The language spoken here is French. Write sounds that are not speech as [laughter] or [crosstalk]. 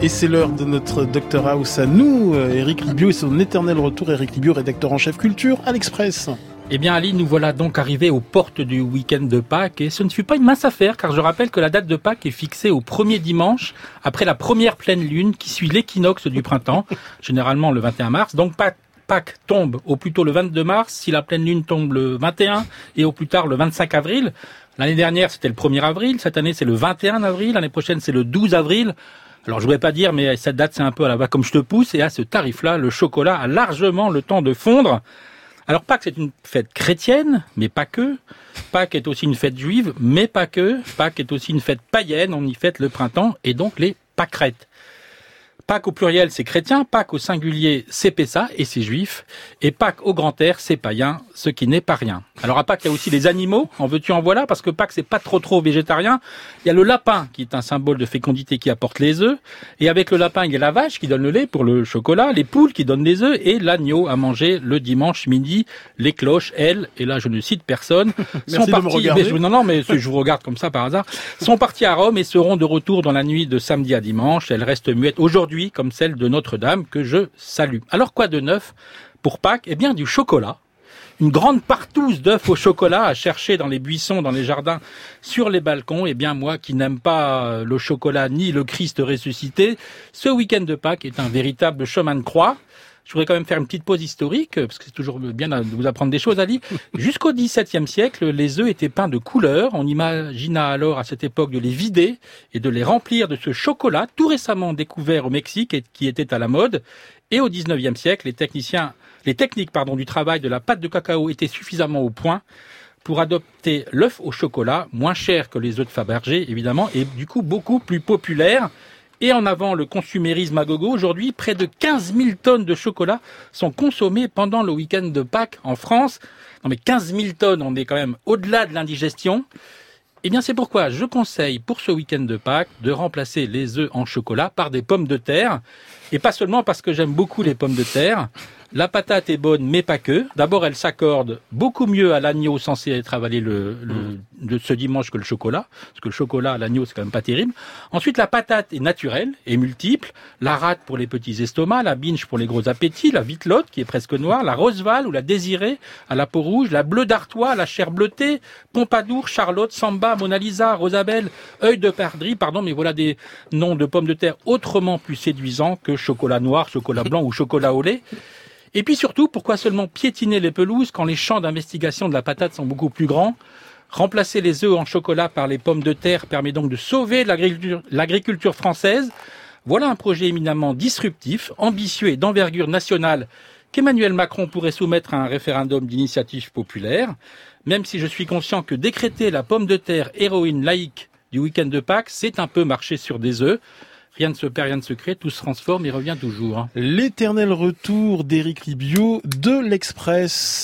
Et c'est l'heure de notre Dr House à nous, Eric Libio et son éternel retour, Eric Libio, rédacteur en chef culture à l'Express. Eh bien Ali, nous voilà donc arrivés aux portes du week-end de Pâques et ce ne fut pas une mince affaire car je rappelle que la date de Pâques est fixée au premier dimanche après la première pleine lune qui suit l'équinoxe du printemps, [laughs] généralement le 21 mars. Donc Pâques tombe au plus tôt le 22 mars, si la pleine lune tombe le 21 et au plus tard le 25 avril. L'année dernière c'était le 1er avril, cette année c'est le 21 avril, l'année prochaine c'est le 12 avril. Alors je voudrais pas dire, mais cette date c'est un peu à la va comme je te pousse, et à ce tarif-là, le chocolat a largement le temps de fondre. Alors Pâques, c'est une fête chrétienne, mais pas que. Pâques est aussi une fête juive, mais pas que. Pâques est aussi une fête païenne, on y fête le printemps, et donc les pâquerettes. Pâques au pluriel, c'est chrétien, Pâques au singulier, c'est Pessa et c'est juif, et Pâques au grand air, c'est païen, ce qui n'est pas rien. Alors à Pâques, il y a aussi les animaux, en veux-tu en voilà, parce que Pâques, c'est pas trop trop végétarien. Il y a le lapin, qui est un symbole de fécondité qui apporte les œufs, et avec le lapin, il y a la vache qui donne le lait pour le chocolat, les poules qui donnent les œufs, et l'agneau à manger le dimanche midi. Les cloches, elles, et là je ne cite personne, [laughs] sont parties, non, non, mais je vous regarde comme ça par hasard, sont parties à Rome et seront de retour dans la nuit de samedi à dimanche. Elles restent muettes aujourd'hui comme celle de Notre-Dame que je salue. Alors quoi de neuf pour Pâques? Eh bien du chocolat. Une grande partouze d'œufs au chocolat à chercher dans les buissons, dans les jardins, sur les balcons. Eh bien moi qui n'aime pas le chocolat ni le Christ ressuscité, ce week-end de Pâques est un véritable chemin de croix. Je voudrais quand même faire une petite pause historique, parce que c'est toujours bien de vous apprendre des choses, Ali. [laughs] Jusqu'au XVIIe siècle, les œufs étaient peints de couleur. On imagina alors à cette époque de les vider et de les remplir de ce chocolat tout récemment découvert au Mexique et qui était à la mode. Et au XIXe siècle, les techniciens, les techniques, pardon, du travail de la pâte de cacao étaient suffisamment au point pour adopter l'œuf au chocolat, moins cher que les œufs de Fabergé, évidemment, et du coup beaucoup plus populaire et en avant le consumérisme à gogo. Aujourd'hui, près de 15 000 tonnes de chocolat sont consommées pendant le week-end de Pâques en France. Non mais 15 000 tonnes, on est quand même au-delà de l'indigestion. Eh bien, c'est pourquoi je conseille pour ce week-end de Pâques de remplacer les œufs en chocolat par des pommes de terre. Et pas seulement parce que j'aime beaucoup les pommes de terre. La patate est bonne, mais pas que. D'abord, elle s'accorde beaucoup mieux à l'agneau censé être avalé le, le, de ce dimanche que le chocolat, parce que le chocolat à l'agneau, c'est quand même pas terrible. Ensuite, la patate est naturelle et multiple. La rate pour les petits estomacs, la binge pour les gros appétits, la vitelotte qui est presque noire, la roseval ou la désirée à la peau rouge, la bleu d'Artois, la chair bleutée, Pompadour, Charlotte, Samba, Mona Lisa, Rosabelle, œil de perdrix, pardon, mais voilà des noms de pommes de terre autrement plus séduisants que chocolat noir, chocolat blanc ou chocolat au lait. Et puis surtout, pourquoi seulement piétiner les pelouses quand les champs d'investigation de la patate sont beaucoup plus grands? Remplacer les œufs en chocolat par les pommes de terre permet donc de sauver l'agriculture française. Voilà un projet éminemment disruptif, ambitieux et d'envergure nationale qu'Emmanuel Macron pourrait soumettre à un référendum d'initiative populaire, même si je suis conscient que décréter la pomme de terre héroïne laïque du week-end de Pâques, c'est un peu marcher sur des œufs. Rien ne se perd, rien ne se crée, tout se transforme et revient toujours. L'éternel retour d'Éric Libio de l'Express.